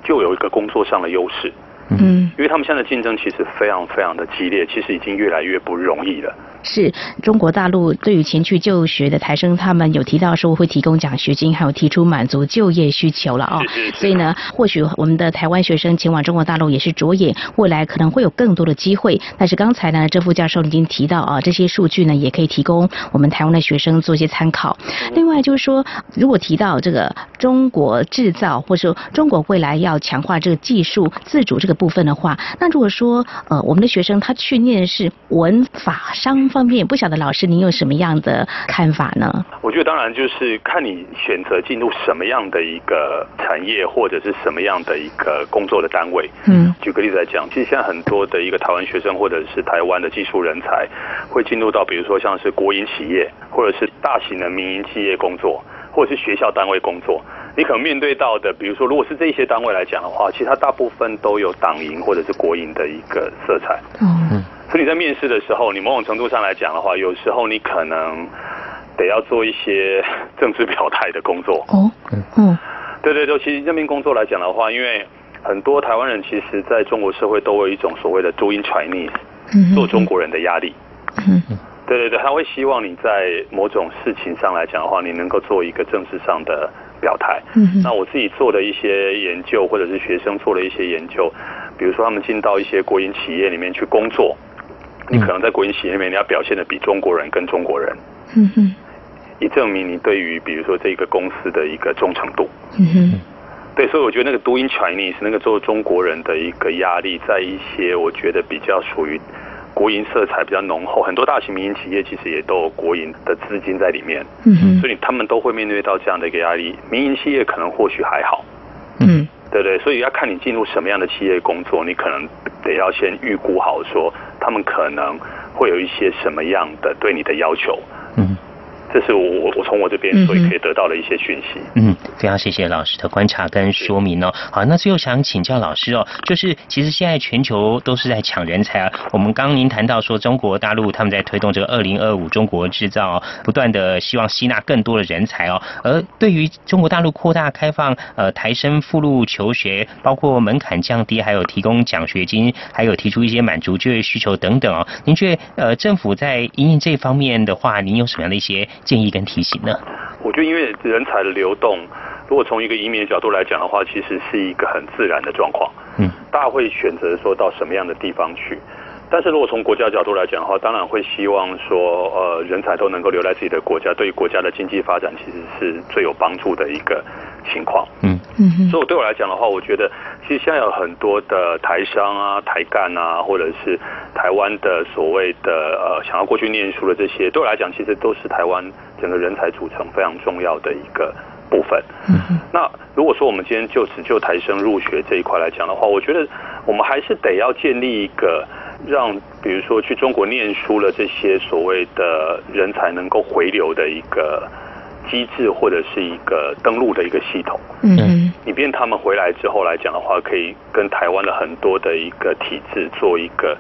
就有一个工作上的优势。嗯，因为他们现在竞争其实非常非常的激烈，其实已经越来越不容易了。是中国大陆对于前去就学的台生，他们有提到说会提供奖学金，还有提出满足就业需求了哦。所以呢，或许我们的台湾学生前往中国大陆也是着眼未来可能会有更多的机会。但是刚才呢，郑副教授已经提到啊，这些数据呢也可以提供我们台湾的学生做一些参考。另外就是说，如果提到这个中国制造，或者说中国未来要强化这个技术自主这个部分的话，那如果说呃我们的学生他去念的是文法商。方面不晓得老师您有什么样的看法呢？我觉得当然就是看你选择进入什么样的一个产业或者是什么样的一个工作的单位。嗯，举个例子来讲，其实现在很多的一个台湾学生或者是台湾的技术人才会进入到比如说像是国营企业或者是大型的民营企业工作，或者是学校单位工作。你可能面对到的，比如说如果是这些单位来讲的话，其实它大部分都有党营或者是国营的一个色彩。嗯。所以你在面试的时候，你某种程度上来讲的话，有时候你可能得要做一些政治表态的工作。哦，嗯，对对对，其实这边工作来讲的话，因为很多台湾人其实在中国社会都有一种所谓的 doing Chinese，做中国人的压力。嗯，对对对，他会希望你在某种事情上来讲的话，你能够做一个政治上的表态。嗯，那我自己做的一些研究，或者是学生做的一些研究，比如说他们进到一些国营企业里面去工作。你可能在国营企业里面，你要表现的比中国人更中国人，嗯哼，以证明你对于比如说这个公司的一个忠诚度，嗯哼，对，所以我觉得那个 doing Chinese 那个做中国人的一个压力，在一些我觉得比较属于国营色彩比较浓厚，很多大型民营企业其实也都有国营的资金在里面，嗯哼，所以他们都会面对到这样的一个压力，民营企业可能或许还好，嗯。对对，所以要看你进入什么样的企业工作，你可能得要先预估好，说他们可能会有一些什么样的对你的要求。嗯。这是我我从我这边所以可以得到的一些讯息。嗯，非常谢谢老师的观察跟说明哦。好，那最后想请教老师哦，就是其实现在全球都是在抢人才啊。我们刚刚您谈到说中国大陆他们在推动这个二零二五中国制造，不断的希望吸纳更多的人才哦。而对于中国大陆扩大开放呃台生附录求学，包括门槛降低，还有提供奖学金，还有提出一些满足就业需求等等哦。您觉得呃政府在营运这方面的话，您有什么样的一些？建议跟提醒呢？我觉得，因为人才的流动，如果从一个移民的角度来讲的话，其实是一个很自然的状况。嗯，大家会选择说到什么样的地方去。但是如果从国家角度来讲的话，当然会希望说，呃，人才都能够留在自己的国家，对于国家的经济发展其实是最有帮助的一个情况。嗯嗯，所以对我来讲的话，我觉得其实现在有很多的台商啊、台干啊，或者是台湾的所谓的呃想要过去念书的这些，对我来讲，其实都是台湾整个人才组成非常重要的一个部分。那如果说我们今天就只就台生入学这一块来讲的话，我觉得我们还是得要建立一个让，比如说去中国念书了这些所谓的人才能够回流的一个机制，或者是一个登录的一个系统。嗯，以便他们回来之后来讲的话，可以跟台湾的很多的一个体制做一个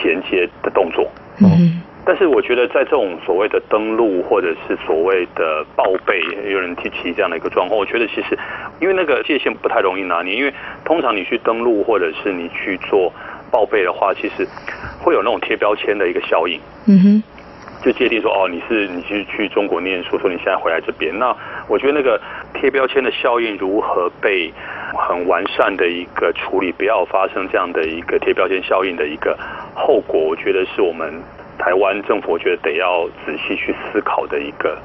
衔接的动作。嗯。但是我觉得，在这种所谓的登录或者是所谓的报备，有人提起这样的一个状况，我觉得其实因为那个界限不太容易拿捏，因为通常你去登录或者是你去做报备的话，其实会有那种贴标签的一个效应。嗯哼。就界定说，哦，你是你去去中国念书，说你现在回来这边，那我觉得那个贴标签的效应如何被很完善的一个处理，不要发生这样的一个贴标签效应的一个后果，我觉得是我们。台湾政府我觉得得要仔细去思考的一个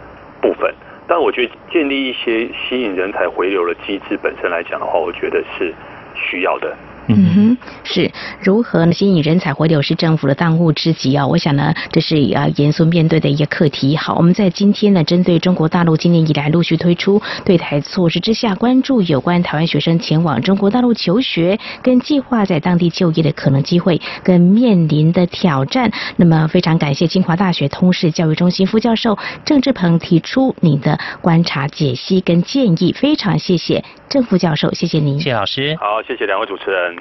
部分，但我觉得建立一些吸引人才回流的机制本身来讲的话，我觉得是需要的。嗯哼，是如何呢？吸引人才回流是政府的当务之急啊！我想呢，这是要严肃面对的一个课题。好，我们在今天呢，针对中国大陆今年以来陆续推出对台措施之下，关注有关台湾学生前往中国大陆求学跟计划在当地就业的可能机会跟面临的挑战。那么，非常感谢清华大学通识教育中心副教授郑志鹏提出你的观察、解析跟建议，非常谢谢郑副教授，谢谢您，谢老师。好，谢谢两位主持人。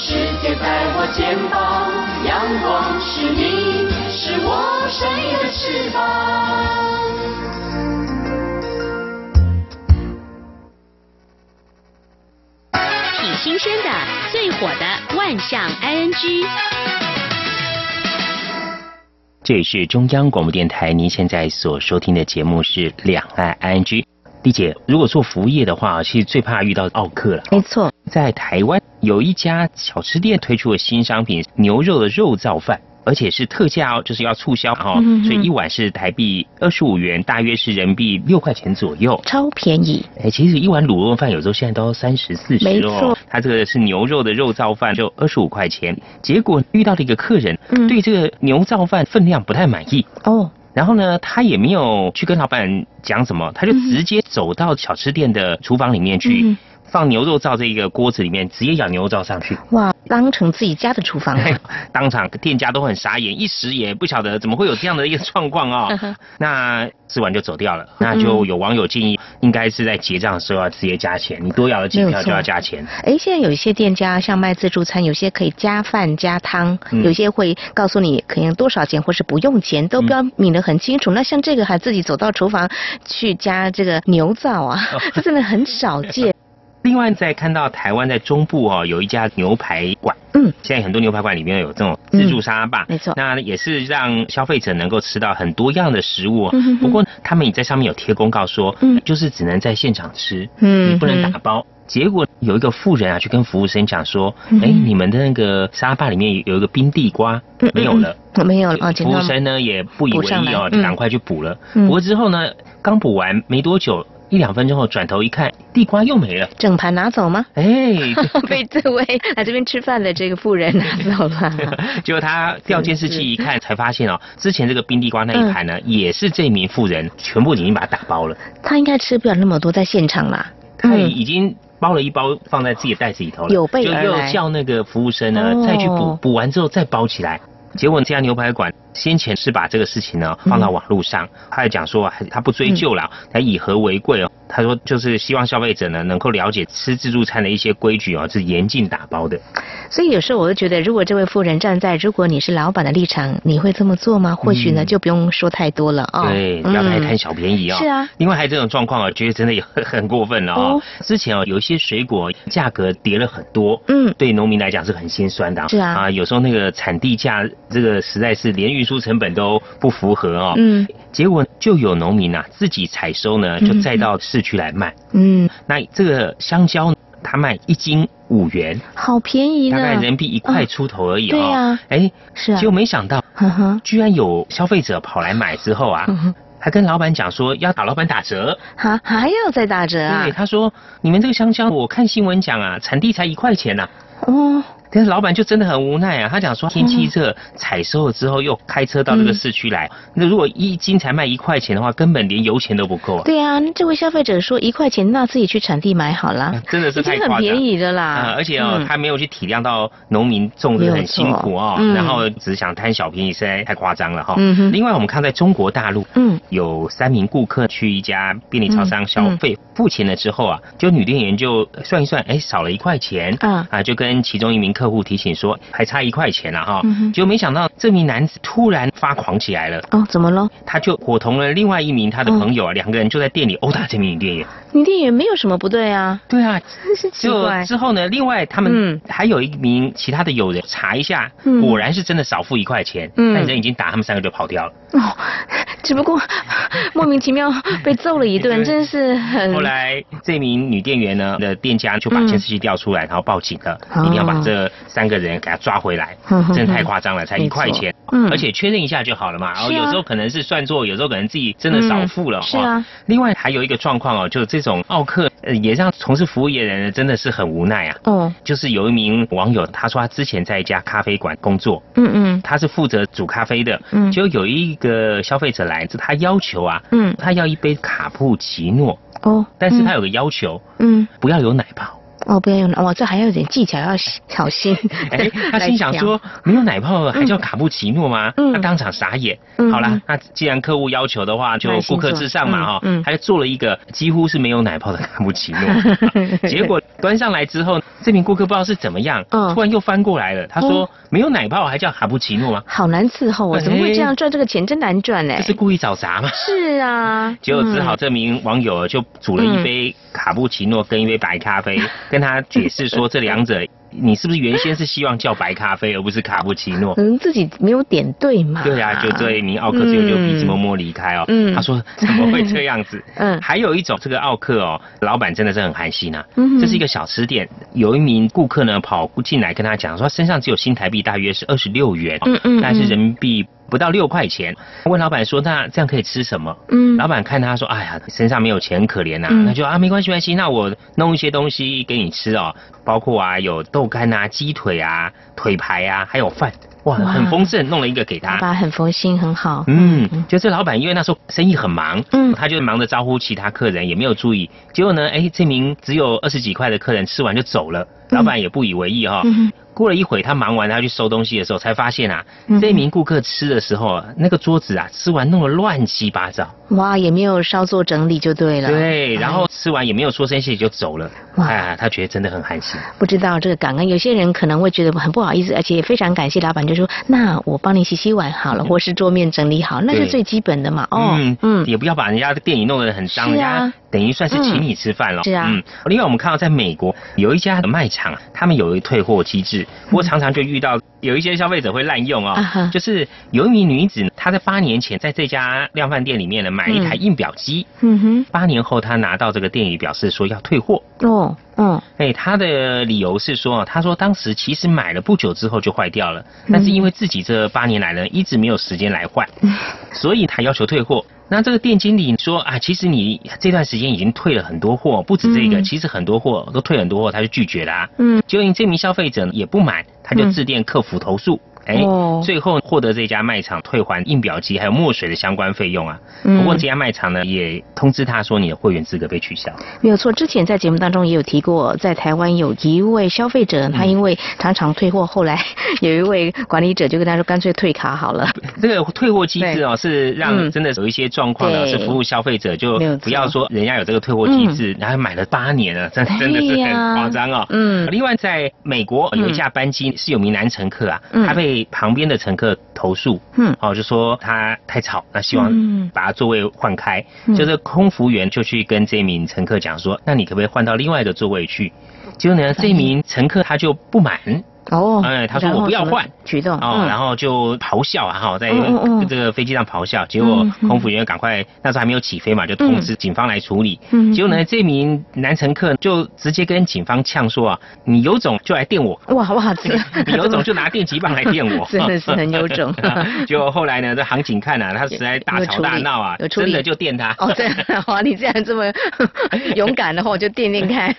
世界在我肩膀。阳光是你，是我生命的翅膀。挺新鲜的，最火的万象 ING。这里是中央广播电台，您现在所收听的节目是《两岸 ING》。丽姐，如果做服务业的话，其实最怕遇到奥客了。没错，在台湾有一家小吃店推出了新商品——牛肉的肉燥饭。而且是特价哦，就是要促销哈，所以一碗是台币二十五元，大约是人民币六块钱左右，超便宜。哎，其实一碗卤肉饭有时候现在都要三十四十哦。没错，它这个是牛肉的肉燥饭，就二十五块钱。结果遇到了一个客人，对这个牛燥饭分量不太满意哦。然后呢，他也没有去跟老板讲什么，他就直接走到小吃店的厨房里面去。放牛肉燥这一个锅子里面，直接舀牛肉燥上去。哇，当成自己家的厨房了。当场店家都很傻眼，一时也不晓得怎么会有这样的一个 状况啊。那吃完就走掉了。那就有网友建议，应该是在结账的时候要直接加钱，你多舀了几票就要加钱。哎，现在有一些店家像卖自助餐，有些可以加饭加汤，有些会告诉你可能多少钱或是不用钱，都标明的很清楚。那像这个还自己走到厨房去加这个牛灶啊，这真的很少见。另外，在看到台湾在中部哦，有一家牛排馆，嗯，现在很多牛排馆里面有这种自助沙拉吧没错，那也是让消费者能够吃到很多样的食物。嗯不过他们也在上面有贴公告说，嗯，就是只能在现场吃，嗯，你不能打包。结果有一个富人啊，去跟服务生讲说，哎，你们的那个沙拉吧里面有一个冰地瓜，没有了，没有了。服务生呢也不以为意哦，赶快去补了。嗯补了之后呢，刚补完没多久。一两分钟后，转头一看，地瓜又没了，整盘拿走吗？哎，被这位来这边吃饭的这个妇人拿走了。结果他调监视器一看，才发现哦，之前这个冰地瓜那一盘呢，嗯、也是这名妇人全部已经把它打包了。他应该吃不了那么多，在现场啦。他已经包了一包放在自己的袋子里头了，有备就又叫那个服务生呢、哦、再去补，补完之后再包起来。结果这家牛排馆先前是把这个事情呢放到网络上，嗯、他还讲说他不追究了，他、嗯、以和为贵哦。他说就是希望消费者呢能够了解吃自助餐的一些规矩哦，是严禁打包的。所以有时候我就觉得，如果这位妇人站在如果你是老板的立场，你会这么做吗？或许呢、嗯、就不用说太多了哦。对，不要太贪小便宜哦。是啊。另外还有这种状况啊，觉得真的也很很过分了哦。哦之前哦有一些水果价格跌了很多，嗯，对农民来讲是很心酸的。是啊。啊，有时候那个产地价这个实在是连运输成本都不符合哦。嗯。结果就有农民啊自己采收呢，就再到市区来卖。嗯。那这个香蕉，它卖一斤五元，好便宜大概人民币一块出头而已哦。对呀。哎，是啊。结果没想到，呵呵，居然有消费者跑来买之后啊，还跟老板讲说要打老板打折。哈，还要再打折啊？对，他说你们这个香蕉，我看新闻讲啊，产地才一块钱呐。哦。但是老板就真的很无奈啊，他讲说天气热，采收了之后又开车到这个市区来，那如果一斤才卖一块钱的话，根本连油钱都不够。啊。对啊，这位消费者说一块钱，那自己去产地买好了，真的是太很便宜的啦。啊，而且哦，他没有去体谅到农民种植很辛苦哦，然后只想贪小便宜，实在太夸张了哈。另外，我们看在中国大陆，嗯，有三名顾客去一家便利超商消费，付钱了之后啊，就女店员就算一算，哎，少了一块钱，啊啊，就跟其中一名客户提醒说还差一块钱了哈，嗯结果没想到这名男子突然发狂起来了。哦，怎么了？他就伙同了另外一名他的朋友啊，两个人就在店里殴打这名女店员。女店员没有什么不对啊。对啊，真是奇怪。之后呢，另外他们还有一名其他的友人查一下，果然是真的少付一块钱，但人已经打他们三个就跑掉了。哦，只不过 莫名其妙被揍了一顿，真是很。后来这名女店员呢的店家就把监视器调出来，然后报警了，一定要把这三个人给他抓回来，真的太夸张了，才一块钱，而且确认一下就好了嘛。然后有时候可能是算错，有时候可能自己真的少付了。是啊。另外还有一个状况哦，就是这种奥客也让从事服务业的人真的是很无奈啊。哦。就是有一名网友，他说他之前在一家咖啡馆工作，嗯嗯，他是负责煮咖啡的，嗯，就有一个消费者来，他要求啊，嗯，他要一杯卡布奇诺，哦，但是他有个要求，嗯，不要有奶泡。哦，不要用哦，这还要有点技巧，要小心。哎，他心想说，没有奶泡还叫卡布奇诺吗？嗯，他当场傻眼。嗯，好啦，那既然客户要求的话，就顾客至上嘛，哈。嗯，他就做了一个几乎是没有奶泡的卡布奇诺。结果端上来之后，这名顾客不知道是怎么样，突然又翻过来了。他说：“没有奶泡还叫卡布奇诺吗？”好难伺候啊！怎么会这样赚这个钱？真难赚哎！这是故意找茬吗？是啊。结果只好这名网友就煮了一杯卡布奇诺跟一杯白咖啡，跟他解释说这两者。你是不是原先是希望叫白咖啡而不是卡布奇诺？可能自己没有点对嘛。对啊，就这一名奥克最后就鼻子摸摸离开哦。嗯，他说怎么会这样子？嗯，还有一种这个奥克哦，老板真的是很寒心呐。嗯，这是一个小吃店，有一名顾客呢跑进来跟他讲说，身上只有新台币大约是二十六元，嗯嗯，但是人民币不到六块钱。问老板说：“那这样可以吃什么？”嗯，老板看他说：“哎呀，身上没有钱，很可怜呐。”那就啊，没关系，没关系，那我弄一些东西给你吃哦，包括啊有豆干啊、鸡腿啊、腿排啊，还有饭。哇，很丰盛，弄了一个给他。爸爸很佛心，很好。嗯，就这老板，因为那时候生意很忙，嗯，他就忙着招呼其他客人，也没有注意。结果呢，哎，这名只有二十几块的客人吃完就走了，老板也不以为意哈。过了一会，他忙完，他去收东西的时候，才发现啊，这名顾客吃的时候，那个桌子啊，吃完弄得乱七八糟。哇，也没有稍作整理就对了。对，然后吃完也没有说声谢就走了。哇，他觉得真的很寒心。不知道这个感恩，有些人可能会觉得很不好意思，而且也非常感谢老板，就说那我帮你洗洗碗好了，或是桌面整理好，那是最基本的嘛。哦，嗯，也不要把人家的店里弄得很脏，人家等于算是请你吃饭了。是啊。嗯。另外，我们看到在美国有一家的卖场，他们有一退货机制。不过常常就遇到有一些消费者会滥用哦，就是有一名女子，她在八年前在这家量贩店里面呢买一台印表机，嗯哼，八年后她拿到这个店里表示说要退货哦，嗯，哎，他的理由是说，他说当时其实买了不久之后就坏掉了，但是因为自己这八年来呢一直没有时间来换，所以他要求退货。那这个店经理说啊，其实你这段时间已经退了很多货，不止这个，其实很多货都退很多货，他就拒绝了。嗯，就因这名消费者也不满，他就致电客服投诉。哎，最后获得这家卖场退还印表机还有墨水的相关费用啊。不过这家卖场呢也通知他说你的会员资格被取消。没有错，之前在节目当中也有提过，在台湾有一位消费者，他因为常常退货，后来 有一位管理者就跟他说，干脆退卡好了。这个退货机制哦，是让真的有一些状况呢，是服务消费者，就不要说人家有这个退货机制，然后买了八年了，真 真的是很夸张哦。嗯。另外，在美国有一架班机是有名男乘客啊，他被旁边的乘客投诉，嗯，哦，就说他太吵，那希望把他座位换开，就是空服员就去跟这名乘客讲说，那你可不可以换到另外一个座位去？结果呢，这名乘客他就不满。哦，哎，他说我不要换，举动哦，然后就咆哮啊，哈，在这个飞机上咆哮，结果空服员赶快那时候还没有起飞嘛，就通知警方来处理。嗯，结果呢，这名男乘客就直接跟警方呛说啊，你有种就来电我，哇哇，这个你有种就拿电击棒来电我，真的是很有种。结果后来呢，这航警看啊，他实在大吵大闹啊，真的就电他。哦，这样哇，你这样这么 勇敢的话，我就电电看。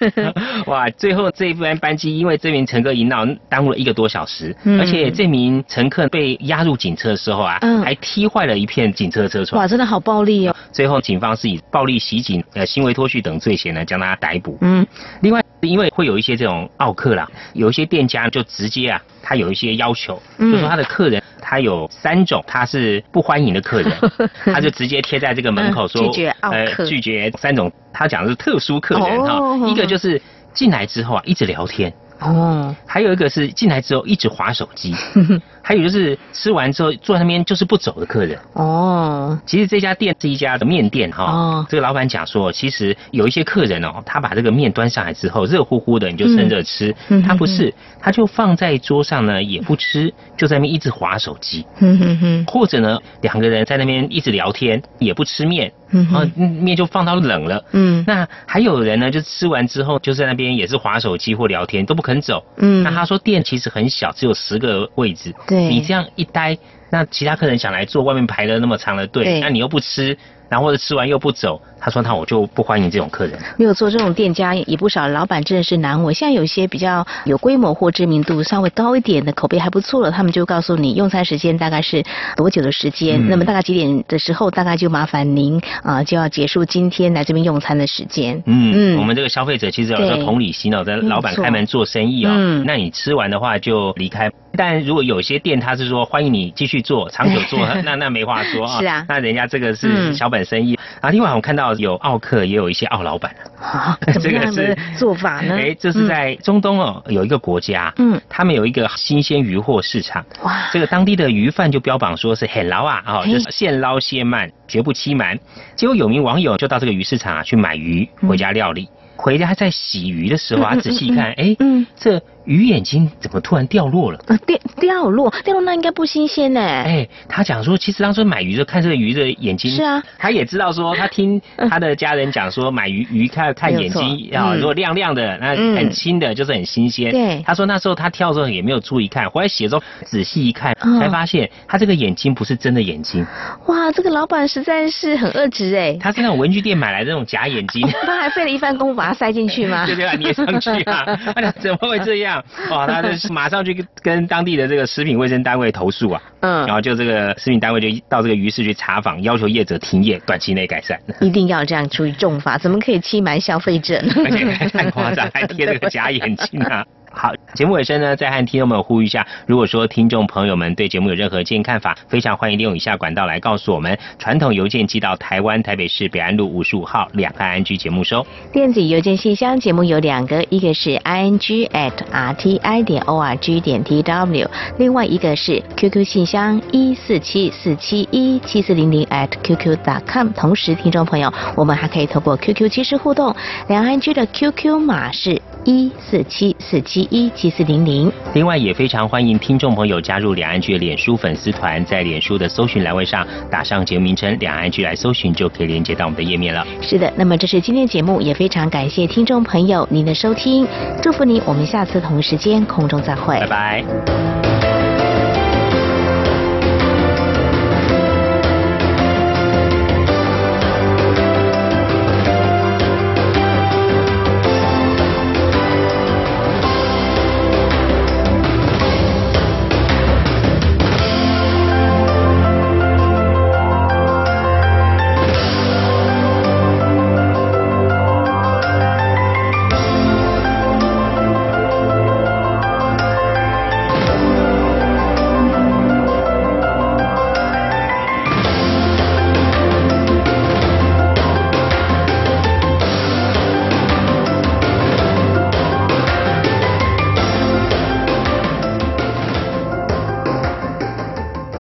哇，最后这一班班机因为这名乘客一闹，耽误了一个多小时。而且这名乘客被押入警车的时候啊，还踢坏了一片警车车窗。哇，真的好暴力哦！最后警方是以暴力袭警、呃行为脱序等罪嫌呢，将他逮捕。嗯，另外因为会有一些这种奥客啦，有一些店家就直接啊，他有一些要求，就说他的客人他有三种他是不欢迎的客人，他就直接贴在这个门口说，拒绝奥客，拒绝三种，他讲的是特殊客人哈，一个就是进来之后啊一直聊天。哦，还有一个是进来之后一直划手机，还有就是吃完之后坐在那边就是不走的客人。哦，其实这家店是一家的面店哈。哦，这个老板讲说，其实有一些客人哦，他把这个面端上来之后，热乎乎的你就趁热吃。嗯，他不是，他就放在桌上呢也不吃，就在那边一直划手机。嗯哼哼，或者呢两个人在那边一直聊天，也不吃面。嗯，啊，面就放到冷了。嗯，那还有人呢，就吃完之后就在那边也是划手机或聊天，都不肯走。嗯，那他说店其实很小，只有十个位置。对，你这样一待，那其他客人想来坐，外面排了那么长的队，那你又不吃，然后或者吃完又不走。他说：“那我就不欢迎这种客人。没有做这种店家也不少，老板真的是难为。现在有些比较有规模或知名度稍微高一点的，口碑还不错了，他们就告诉你用餐时间大概是多久的时间，那么大概几点的时候，大概就麻烦您啊就要结束今天来这边用餐的时间。嗯，我们这个消费者其实有时候同理心哦，在老板开门做生意哦，那你吃完的话就离开。但如果有些店他是说欢迎你继续做，长久做，那那没话说啊。是啊，那人家这个是小本生意啊。另外我看到。有奥客，也有一些奥老板啊。这个是做法呢？哎，这是在中东哦，有一个国家，嗯，他们有一个新鲜鱼货市场。哇，这个当地的鱼贩就标榜说是很捞啊，哦，就是现捞现卖，绝不欺瞒。结果有名网友就到这个鱼市场啊去买鱼回家料理。回家在洗鱼的时候啊，仔细看，哎，嗯这鱼眼睛怎么突然掉落了？呃掉掉落，掉落那应该不新鲜呢。哎，他讲说，其实当初买鱼的看这个鱼的眼睛，是啊，他也知道说，他听他的家人讲说，买鱼鱼看看眼睛啊，如果亮亮的，那很清的，就是很新鲜。对，他说那时候他跳的时候也没有注意看，回来写之后仔细一看，才发现他这个眼睛不是真的眼睛。哇，这个老板实在是很恶质哎。他是那种文具店买来的那种假眼睛。他还费了一番功夫把它塞进去吗？对对啊，捏上去啊，怎么会这样？哇，他就 马上去跟当地的这个食品卫生单位投诉啊，嗯，然后就这个食品单位就到这个鱼市去查访，要求业者停业，短期内改善。一定要这样出于重罚，怎么可以欺瞒消费者呢？而且还太夸张，还贴这个假眼睛啊！好，节目尾声呢，再和听众们呼吁一下，如果说听众朋友们对节目有任何建议看法，非常欢迎利用以下管道来告诉我们：传统邮件寄到台湾台北市北安路五十五号两岸安居节目收；电子邮件信箱节目有两个，一个是 i n g at r t i 点 o r g 点 t w，另外一个是 QQ 信箱一四七四七一七四零零 at qq dot com。同时，听众朋友，我们还可以透过 QQ 即时互动，两岸居的 QQ 码是。一四七四七一七四零零。另外，也非常欢迎听众朋友加入两岸剧脸书粉丝团，在脸书的搜寻栏位上打上节目名称“两岸剧”来搜寻，就可以连接到我们的页面了。是的，那么这是今天节目，也非常感谢听众朋友您的收听，祝福您，我们下次同一时间空中再会，拜拜。